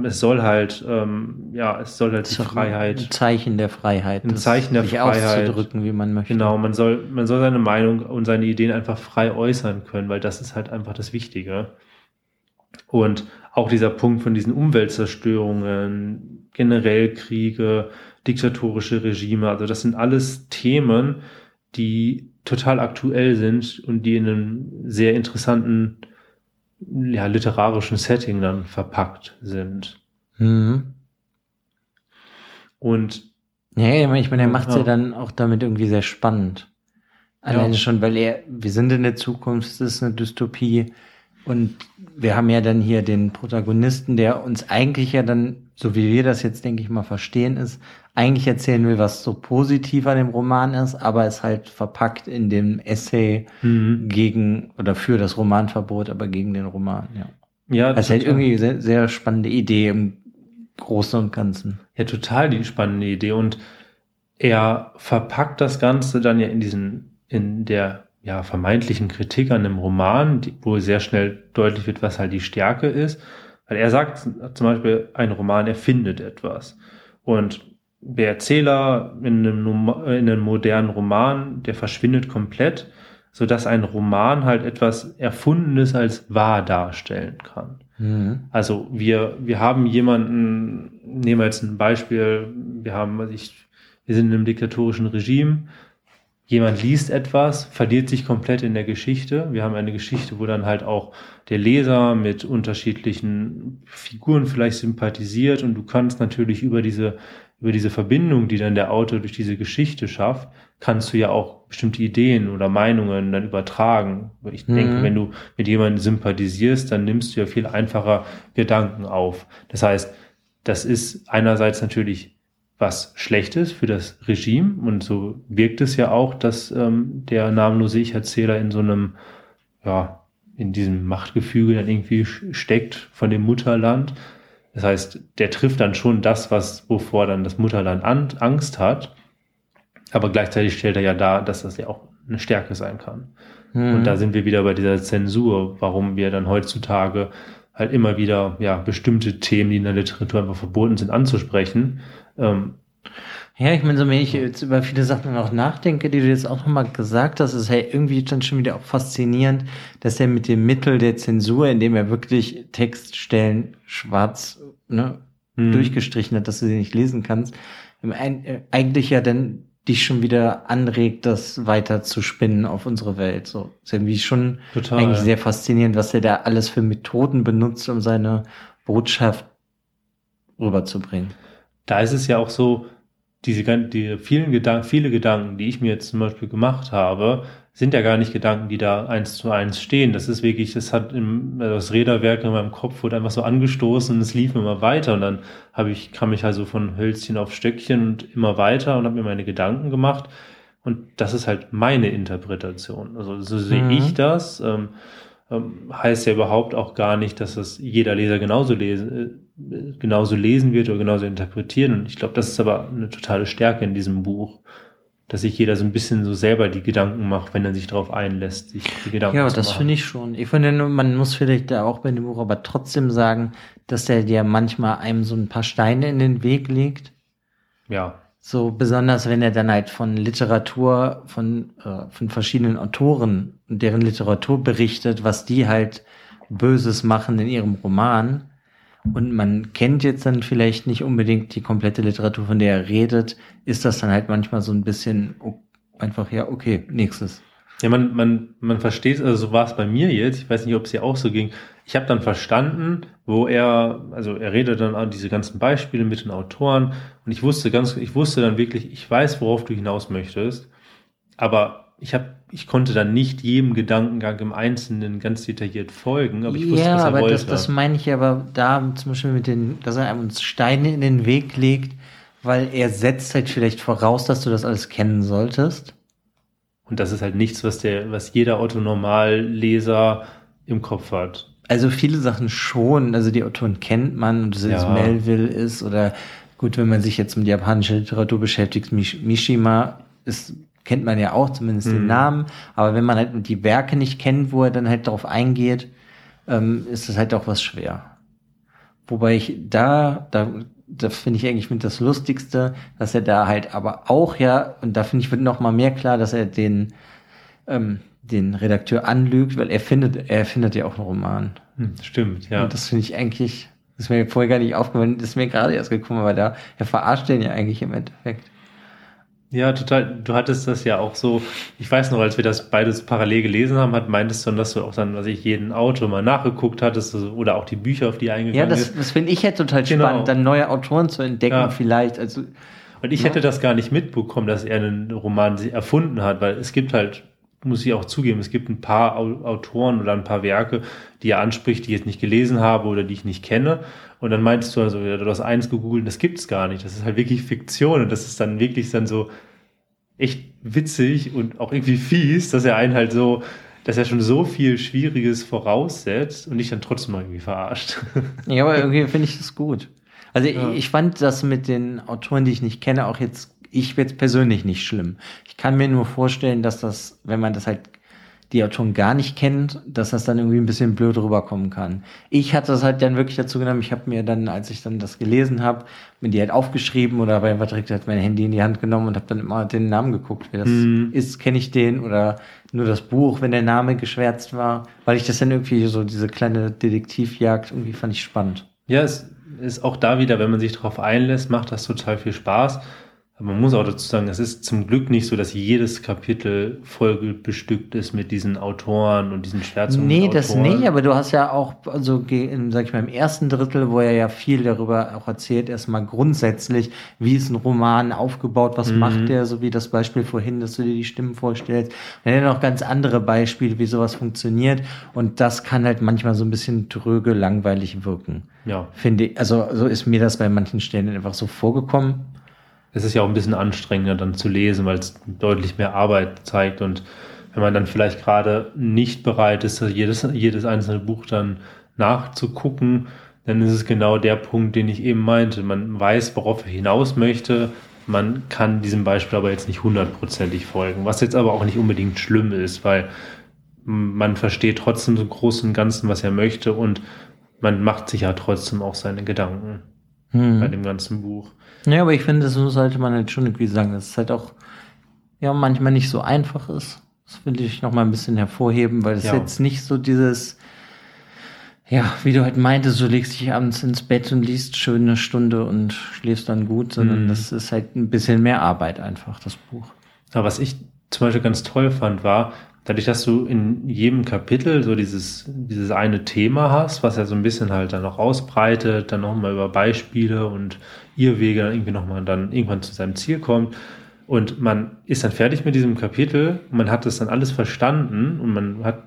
es soll halt ähm, ja es soll halt die Freiheit ein Zeichen der Freiheit ein Zeichen der sich Freiheit. auszudrücken wie man möchte. Genau man soll man soll seine Meinung und seine Ideen einfach frei äußern können weil das ist halt einfach das Wichtige. Und auch dieser Punkt von diesen Umweltzerstörungen, generell Kriege, diktatorische Regime, also das sind alles Themen, die total aktuell sind und die in einem sehr interessanten ja, literarischen Setting dann verpackt sind. Mhm. Und ja, ich meine, er macht es ja. ja dann auch damit irgendwie sehr spannend. Alleine ja. schon, weil er, wir sind in der Zukunft, es ist eine Dystopie. Und wir haben ja dann hier den Protagonisten, der uns eigentlich ja dann, so wie wir das jetzt, denke ich mal, verstehen, ist, eigentlich erzählen will, was so positiv an dem Roman ist, aber es halt verpackt in dem Essay mhm. gegen oder für das Romanverbot, aber gegen den Roman, ja. Ja, das ist halt irgendwie sehr, sehr spannende Idee im Großen und Ganzen. Ja, total die spannende Idee. Und er verpackt das Ganze dann ja in diesen, in der ja, vermeintlichen Kritik an dem Roman, die, wo sehr schnell deutlich wird, was halt die Stärke ist. Weil er sagt zum Beispiel, ein Roman erfindet etwas. Und der Erzähler in einem, in einem modernen Roman, der verschwindet komplett, so dass ein Roman halt etwas Erfundenes als wahr darstellen kann. Mhm. Also wir, wir haben jemanden, nehmen wir jetzt ein Beispiel, wir haben, was ich, wir sind in einem diktatorischen Regime, jemand liest etwas, verliert sich komplett in der Geschichte. Wir haben eine Geschichte, wo dann halt auch der Leser mit unterschiedlichen Figuren vielleicht sympathisiert und du kannst natürlich über diese, über diese Verbindung, die dann der Autor durch diese Geschichte schafft, kannst du ja auch bestimmte Ideen oder Meinungen dann übertragen. Ich mhm. denke, wenn du mit jemandem sympathisierst, dann nimmst du ja viel einfacher Gedanken auf. Das heißt, das ist einerseits natürlich was Schlechtes für das Regime. Und so wirkt es ja auch, dass ähm, der namenlose Ich-Erzähler in so einem, ja, in diesem Machtgefüge dann irgendwie steckt von dem Mutterland. Das heißt, der trifft dann schon das, was, wovor dann das Mutterland an, Angst hat. Aber gleichzeitig stellt er ja dar, dass das ja auch eine Stärke sein kann. Mhm. Und da sind wir wieder bei dieser Zensur, warum wir dann heutzutage halt immer wieder ja bestimmte Themen, die in der Literatur einfach verboten sind, anzusprechen. Ähm, ja, ich meine, so wenn ich jetzt über viele Sachen auch nachdenke, die du jetzt auch nochmal gesagt hast, ist hey irgendwie dann schon wieder auch faszinierend, dass er mit dem Mittel der Zensur, indem er wirklich Textstellen schwarz ne, mhm. durchgestrichen hat, dass du sie nicht lesen kannst, äh, eigentlich ja dann dich schon wieder anregt, das weiter zu spinnen auf unsere Welt. So ist irgendwie schon Total, eigentlich ja. sehr faszinierend, was er da alles für Methoden benutzt, um seine Botschaft rüberzubringen. Da ist es ja auch so, diese die vielen Gedanken, viele Gedanken, die ich mir jetzt zum Beispiel gemacht habe, sind ja gar nicht Gedanken, die da eins zu eins stehen. Das ist wirklich, das hat im, das Räderwerk in meinem Kopf wurde einfach so angestoßen und es lief immer weiter und dann habe ich, kam ich also von Hölzchen auf Stöckchen und immer weiter und habe mir meine Gedanken gemacht und das ist halt meine Interpretation. Also so sehe mhm. ich das. Ähm, ähm, heißt ja überhaupt auch gar nicht, dass das jeder Leser genauso lesen, äh, genauso lesen wird oder genauso interpretieren. Und ich glaube, das ist aber eine totale Stärke in diesem Buch, dass sich jeder so ein bisschen so selber die Gedanken macht, wenn er sich darauf einlässt, sich die Gedanken ja, zu machen. Ja, das finde ich schon. Ich finde, man muss vielleicht da auch bei dem Buch aber trotzdem sagen, dass der dir manchmal einem so ein paar Steine in den Weg legt. Ja. So besonders, wenn er dann halt von Literatur, von, äh, von verschiedenen Autoren und deren Literatur berichtet, was die halt Böses machen in ihrem Roman. Und man kennt jetzt dann vielleicht nicht unbedingt die komplette Literatur, von der er redet, ist das dann halt manchmal so ein bisschen einfach, ja, okay, nächstes. Ja, man, man, man versteht, also so war es bei mir jetzt, ich weiß nicht, ob es dir auch so ging. Ich habe dann verstanden, wo er, also er redet dann an diese ganzen Beispiele mit den Autoren und ich wusste ganz, ich wusste dann wirklich, ich weiß, worauf du hinaus möchtest, aber ich habe, ich konnte dann nicht jedem Gedankengang im Einzelnen ganz detailliert folgen, aber ich wusste, ja, was er aber wollte. Das, das meine ich aber da zum Beispiel mit den, dass er uns Steine in den Weg legt, weil er setzt halt vielleicht voraus, dass du das alles kennen solltest. Und das ist halt nichts, was der, was jeder Autonormalleser im Kopf hat. Also viele Sachen schon. Also die Autoren kennt man, ob es jetzt Melville ist oder gut, wenn man sich jetzt mit japanischer Literatur beschäftigt, Mish Mishima ist, kennt man ja auch zumindest mhm. den Namen. Aber wenn man halt die Werke nicht kennt, wo er dann halt darauf eingeht, ähm, ist das halt auch was schwer. Wobei ich da, da das finde ich eigentlich mit das Lustigste, dass er da halt aber auch ja, und da finde ich wird noch mal mehr klar, dass er den, ähm, den Redakteur anlügt, weil er findet, er findet ja auch einen Roman. Hm, stimmt, ja. Und das finde ich eigentlich, das ist mir vorher gar nicht aufgefallen, das ist mir gerade erst gekommen, aber da, er verarscht den ja eigentlich im Endeffekt. Ja, total. Du hattest das ja auch so, ich weiß noch, als wir das beides parallel gelesen haben, hat, meintest du dann, dass du auch dann, was ich, jeden Autor mal nachgeguckt hattest oder auch die Bücher, auf die eingegangen Ja, das, das finde ich ja total genau. spannend, dann neue Autoren zu entdecken ja. vielleicht. Also, Und ich ja. hätte das gar nicht mitbekommen, dass er einen Roman erfunden hat, weil es gibt halt, muss ich auch zugeben, es gibt ein paar Autoren oder ein paar Werke, die er anspricht, die ich jetzt nicht gelesen habe oder die ich nicht kenne. Und dann meintest du also, du hast eins gegoogelt, das gibt's gar nicht. Das ist halt wirklich Fiktion und das ist dann wirklich dann so echt witzig und auch irgendwie fies, dass er einen halt so, dass er schon so viel Schwieriges voraussetzt und dich dann trotzdem mal irgendwie verarscht. Ja, aber irgendwie finde ich das gut. Also ja. ich, ich fand das mit den Autoren, die ich nicht kenne, auch jetzt, ich jetzt persönlich nicht schlimm. Ich kann mir nur vorstellen, dass das, wenn man das halt die Autoren gar nicht kennt, dass das dann irgendwie ein bisschen blöd rüberkommen kann. Ich hatte das halt dann wirklich dazu genommen, ich habe mir dann, als ich dann das gelesen habe, mir die halt aufgeschrieben oder bei direkt halt mein Handy in die Hand genommen und habe dann immer den Namen geguckt, wer das mhm. ist, kenne ich den oder nur das Buch, wenn der Name geschwärzt war, weil ich das dann irgendwie so diese kleine Detektivjagd irgendwie fand ich spannend. Ja, es ist auch da wieder, wenn man sich darauf einlässt, macht das total viel Spaß. Aber man muss auch dazu sagen, es ist zum Glück nicht so, dass jedes Kapitel voll bestückt ist mit diesen Autoren und diesen Schwärzungen. Nee, das nicht, aber du hast ja auch, also, sag ich mal, im ersten Drittel, wo er ja viel darüber auch erzählt, erstmal grundsätzlich, wie ist ein Roman aufgebaut, was mhm. macht der, so wie das Beispiel vorhin, dass du dir die Stimmen vorstellst. Und hat noch ganz andere Beispiele, wie sowas funktioniert. Und das kann halt manchmal so ein bisschen tröge, langweilig wirken. Ja. Finde ich, also, so ist mir das bei manchen Stellen einfach so vorgekommen es ist ja auch ein bisschen anstrengender dann zu lesen, weil es deutlich mehr Arbeit zeigt und wenn man dann vielleicht gerade nicht bereit ist, jedes, jedes einzelne Buch dann nachzugucken, dann ist es genau der Punkt, den ich eben meinte. Man weiß, worauf er hinaus möchte. Man kann diesem Beispiel aber jetzt nicht hundertprozentig folgen, was jetzt aber auch nicht unbedingt schlimm ist, weil man versteht trotzdem so großen und Ganzen, was er möchte und man macht sich ja trotzdem auch seine Gedanken hm. bei dem ganzen Buch. Ja, aber ich finde, das sollte man halt schon irgendwie sagen, dass es halt auch ja manchmal nicht so einfach ist. Das will ich noch mal ein bisschen hervorheben, weil es ja. jetzt nicht so dieses ja, wie du halt meintest, du legst dich abends ins Bett und liest schön eine Stunde und schläfst dann gut, sondern mhm. das ist halt ein bisschen mehr Arbeit einfach, das Buch. Aber was ich zum Beispiel ganz toll fand, war, dadurch, dass du in jedem Kapitel so dieses, dieses eine Thema hast, was ja so ein bisschen halt dann noch ausbreitet, dann nochmal über Beispiele und Irrwege dann irgendwie nochmal dann irgendwann zu seinem Ziel kommt. Und man ist dann fertig mit diesem Kapitel, man hat das dann alles verstanden und man hat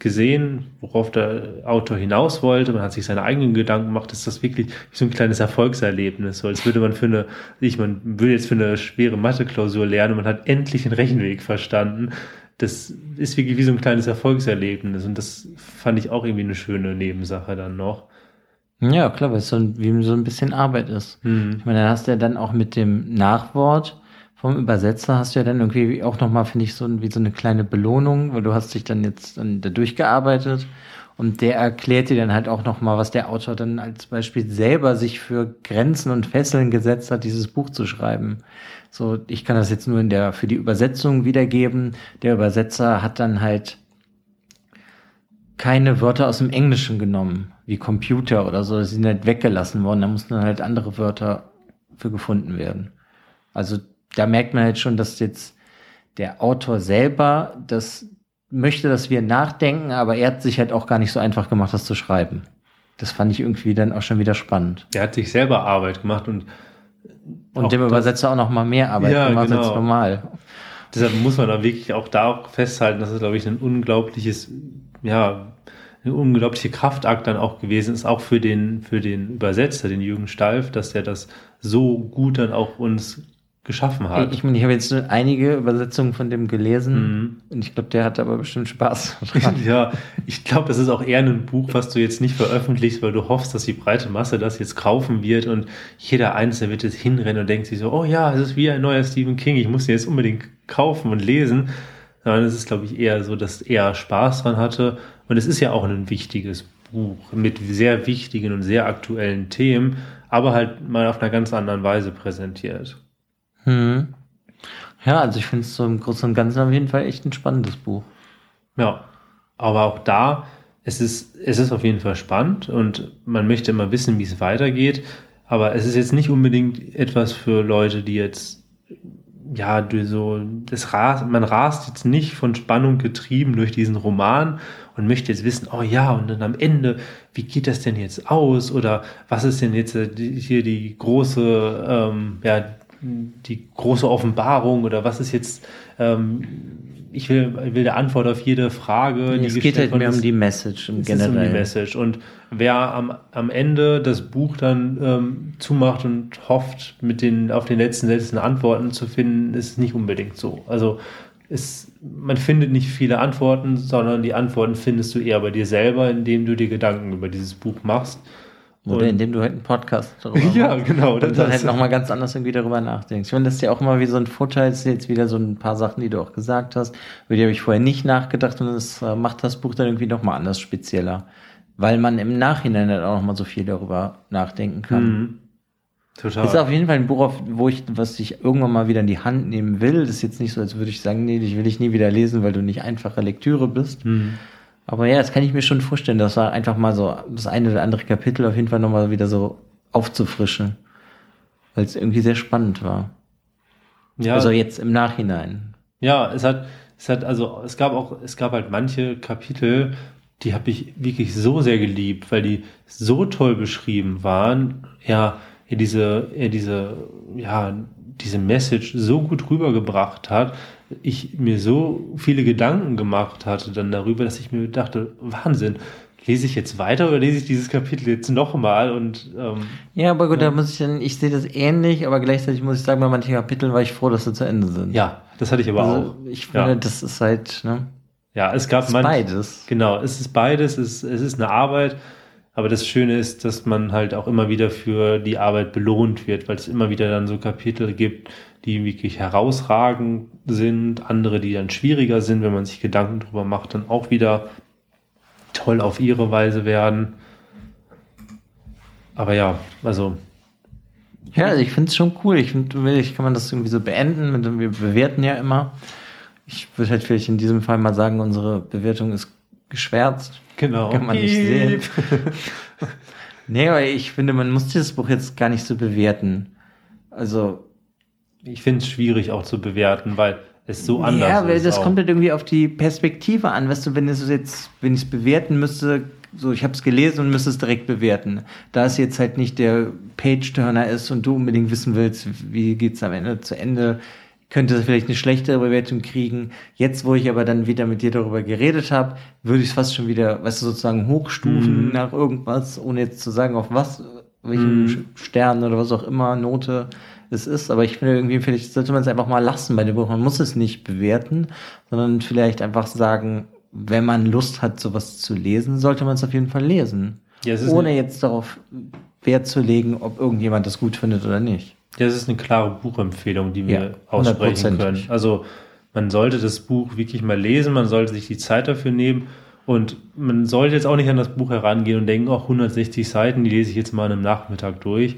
gesehen, worauf der Autor hinaus wollte. Man hat sich seine eigenen Gedanken gemacht. Ist das wirklich so ein kleines Erfolgserlebnis? So als würde man für eine, ich, man würde jetzt für eine schwere Mathe-Klausur lernen und man hat endlich den Rechenweg verstanden. Das ist wirklich wie so ein kleines Erfolgserlebnis. Und das fand ich auch irgendwie eine schöne Nebensache dann noch. Ja, klar, weil es so ein, wie so ein bisschen Arbeit ist. Mhm. Ich meine, dann hast du ja dann auch mit dem Nachwort vom Übersetzer hast du ja dann irgendwie auch nochmal, finde ich, so wie so eine kleine Belohnung, weil du hast dich dann jetzt dann da durchgearbeitet und der erklärt dir dann halt auch nochmal, was der Autor dann als Beispiel selber sich für Grenzen und Fesseln gesetzt hat, dieses Buch zu schreiben. So, ich kann das jetzt nur in der, für die Übersetzung wiedergeben. Der Übersetzer hat dann halt keine Wörter aus dem Englischen genommen, wie Computer oder so, die sind halt weggelassen worden, da mussten dann halt andere Wörter für gefunden werden. Also da merkt man halt schon, dass jetzt der Autor selber das möchte, dass wir nachdenken, aber er hat sich halt auch gar nicht so einfach gemacht, das zu schreiben. Das fand ich irgendwie dann auch schon wieder spannend. Er hat sich selber Arbeit gemacht und und dem Übersetzer auch noch mal mehr Arbeit ja, gemacht genau. als normal. Deshalb muss man da wirklich auch da auch festhalten, dass es, glaube ich, ein unglaubliches, ja, eine unglaubliche Kraftakt dann auch gewesen ist, auch für den, für den Übersetzer, den Jürgen Stalf, dass der das so gut dann auch uns geschaffen hat. Ich meine, ich habe jetzt einige Übersetzungen von dem gelesen mhm. und ich glaube, der hat aber bestimmt Spaß. [laughs] [laughs] ja, ich glaube, das ist auch eher ein Buch, was du jetzt nicht veröffentlichst, weil du hoffst, dass die breite Masse das jetzt kaufen wird und jeder Einzelne wird jetzt hinrennen und denkt sich so, oh ja, es ist wie ein neuer Stephen King, ich muss den jetzt unbedingt kaufen und lesen. Sondern es ist, glaube ich, eher so, dass er Spaß dran hatte und es ist ja auch ein wichtiges Buch mit sehr wichtigen und sehr aktuellen Themen, aber halt mal auf einer ganz anderen Weise präsentiert. Hm. Ja, also ich finde es so im Großen und Ganzen auf jeden Fall echt ein spannendes Buch. Ja, aber auch da, es ist, es ist auf jeden Fall spannend und man möchte immer wissen, wie es weitergeht. Aber es ist jetzt nicht unbedingt etwas für Leute, die jetzt, ja, du so, das rast, man rast jetzt nicht von Spannung getrieben durch diesen Roman und möchte jetzt wissen, oh ja, und dann am Ende, wie geht das denn jetzt aus? Oder was ist denn jetzt hier die große, ähm, ja, die große Offenbarung oder was ist jetzt, ähm, ich will, will der Antwort auf jede Frage. es geht halt mehr um die Message im generell. um die Message. Und wer am, am Ende das Buch dann ähm, zumacht und hofft, mit den, auf den letzten letzten Antworten zu finden, ist nicht unbedingt so. Also es, man findet nicht viele Antworten, sondern die Antworten findest du eher bei dir selber, indem du dir Gedanken über dieses Buch machst. Oder indem du halt einen Podcast darüber [laughs] Ja, machst. genau. Und dann halt nochmal ganz anders irgendwie darüber nachdenkst. Ich finde, das ist ja auch immer wie so ein Vorteil, das sind jetzt wieder so ein paar Sachen, die du auch gesagt hast, über die habe ich vorher nicht nachgedacht und das äh, macht das Buch dann irgendwie nochmal anders spezieller. Weil man im Nachhinein halt auch nochmal so viel darüber nachdenken kann. Mhm. Total. Ist auf jeden Fall ein Buch, wo ich, was ich irgendwann mal wieder in die Hand nehmen will. Das ist jetzt nicht so, als würde ich sagen, nee, ich will dich nie wieder lesen, weil du nicht einfache Lektüre bist. Mhm. Aber ja, das kann ich mir schon vorstellen, dass er einfach mal so das eine oder andere Kapitel auf jeden Fall nochmal wieder so aufzufrischen. Weil es irgendwie sehr spannend war. Ja. Also jetzt im Nachhinein. Ja, es hat, es hat, also es gab auch, es gab halt manche Kapitel, die habe ich wirklich so sehr geliebt, weil die so toll beschrieben waren. Ja, er diese, er diese, ja, diese Message so gut rübergebracht hat, ich mir so viele Gedanken gemacht hatte dann darüber, dass ich mir dachte, Wahnsinn, lese ich jetzt weiter oder lese ich dieses Kapitel jetzt nochmal und ähm, Ja, aber gut, ja. da muss ich dann, ich sehe das ähnlich, aber gleichzeitig muss ich sagen, bei manchen Kapiteln war ich froh, dass sie zu Ende sind. Ja, das hatte ich aber also, auch. Ich finde, ja. das ist halt, ne? Ja, es gab es ist beides. Genau, es ist beides, es, es ist eine Arbeit, aber das Schöne ist, dass man halt auch immer wieder für die Arbeit belohnt wird, weil es immer wieder dann so Kapitel gibt, die wirklich herausragend sind, andere, die dann schwieriger sind, wenn man sich Gedanken drüber macht, dann auch wieder toll auf ihre Weise werden. Aber ja, also. Ja, also ich finde es schon cool. Ich finde, ich kann man das irgendwie so beenden. Wir bewerten ja immer. Ich würde halt vielleicht in diesem Fall mal sagen, unsere Bewertung ist geschwärzt. Genau. Kann man nicht sehen. [laughs] nee, aber ich finde, man muss dieses Buch jetzt gar nicht so bewerten. Also. Ich finde es schwierig auch zu bewerten, weil es so anders ist. Ja, weil das auch. kommt halt irgendwie auf die Perspektive an. Weißt du, wenn es jetzt, wenn ich es bewerten müsste, so ich habe es gelesen und müsste es direkt bewerten. Da es jetzt halt nicht der Page-Turner ist und du unbedingt wissen willst, wie geht's am Ende zu Ende, könnte vielleicht eine schlechtere Bewertung kriegen. Jetzt, wo ich aber dann wieder mit dir darüber geredet habe, würde ich es fast schon wieder, weißt du, sozusagen hochstufen mm. nach irgendwas, ohne jetzt zu sagen, auf was, welchen mm. Stern oder was auch immer, Note es ist. Aber ich finde irgendwie, vielleicht sollte man es einfach mal lassen bei dem Buch. Man muss es nicht bewerten, sondern vielleicht einfach sagen, wenn man Lust hat, sowas zu lesen, sollte man es auf jeden Fall lesen. Ja, ohne jetzt darauf Wert zu legen, ob irgendjemand das gut findet oder nicht. Das ist eine klare Buchempfehlung, die wir ja, aussprechen können. Also man sollte das Buch wirklich mal lesen, man sollte sich die Zeit dafür nehmen und man sollte jetzt auch nicht an das Buch herangehen und denken, oh, 160 Seiten, die lese ich jetzt mal an einem Nachmittag durch,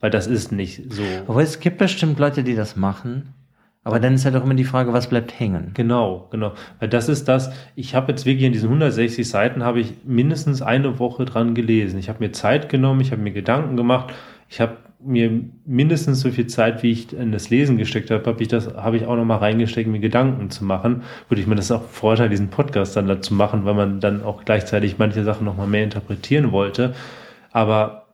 weil das ist nicht so. Aber es gibt bestimmt Leute, die das machen. Aber dann ist halt auch immer die Frage, was bleibt hängen? Genau, genau. Weil das ist das, ich habe jetzt wirklich in diesen 160 Seiten habe ich mindestens eine Woche dran gelesen. Ich habe mir Zeit genommen, ich habe mir Gedanken gemacht, ich habe mir mindestens so viel Zeit, wie ich in das Lesen gesteckt habe, habe ich das, habe ich auch noch mal reingesteckt, mir Gedanken zu machen. Würde ich mir das auch Vorteil, diesen Podcast dann dazu machen, weil man dann auch gleichzeitig manche Sachen noch mal mehr interpretieren wollte. Aber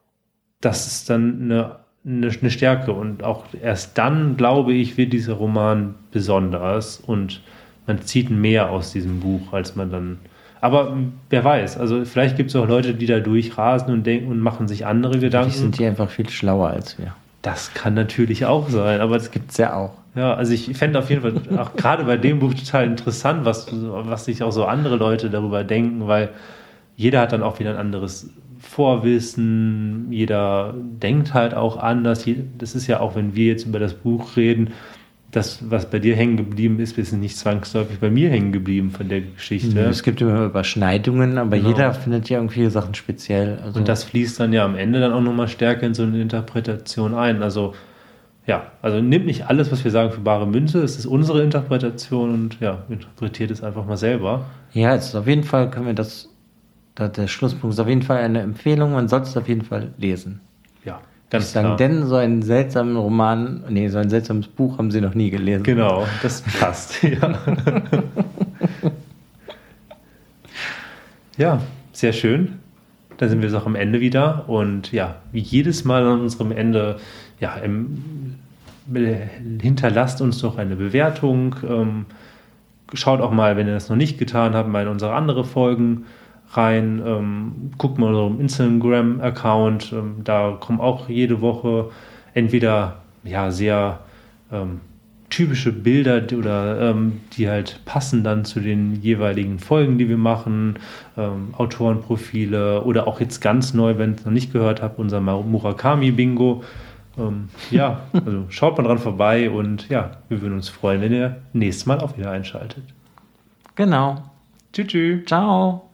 das ist dann eine, eine, eine Stärke und auch erst dann, glaube ich, wird dieser Roman besonders und man zieht mehr aus diesem Buch, als man dann aber wer weiß, also vielleicht gibt es auch Leute, die da durchrasen und denken und machen sich andere Gedanken. Die sind die einfach viel schlauer als wir. Das kann natürlich auch sein, aber das gibt es ja auch. Ja, also ich fände auf jeden Fall auch gerade bei dem Buch total interessant, was, was sich auch so andere Leute darüber denken, weil jeder hat dann auch wieder ein anderes Vorwissen, jeder denkt halt auch anders. Das ist ja auch, wenn wir jetzt über das Buch reden, das, was bei dir hängen geblieben ist, ist nicht zwangsläufig bei mir hängen geblieben von der Geschichte. Es gibt immer Überschneidungen, aber genau. jeder findet ja irgendwie Sachen speziell. Also und das fließt dann ja am Ende dann auch nochmal stärker in so eine Interpretation ein. Also ja, also nimmt nicht alles, was wir sagen, für bare Münze. Es ist unsere Interpretation und ja, interpretiert es einfach mal selber. Ja, es ist auf jeden Fall können wir das, der Schlusspunkt ist auf jeden Fall eine Empfehlung. Man sollte es auf jeden Fall lesen. Ganz ich sagen, denn so einen seltsamen Roman, nee, so ein seltsames Buch haben sie noch nie gelesen. Genau, [laughs] das passt. ja. ja, sehr schön. Da sind wir jetzt auch am Ende wieder. Und ja, wie jedes Mal an unserem Ende, ja, im, hinterlasst uns doch eine Bewertung. Ähm, schaut auch mal, wenn ihr das noch nicht getan habt, mal in unsere andere Folgen rein, ähm, guckt mal unserem Instagram-Account, ähm, da kommen auch jede Woche entweder ja sehr ähm, typische Bilder oder ähm, die halt passen dann zu den jeweiligen Folgen, die wir machen, ähm, Autorenprofile oder auch jetzt ganz neu, wenn ihr es noch nicht gehört habt, unser Murakami-Bingo. Ähm, ja, [laughs] also schaut mal dran vorbei und ja, wir würden uns freuen, wenn ihr nächstes Mal auch wieder einschaltet. Genau. Tschüss. Ciao.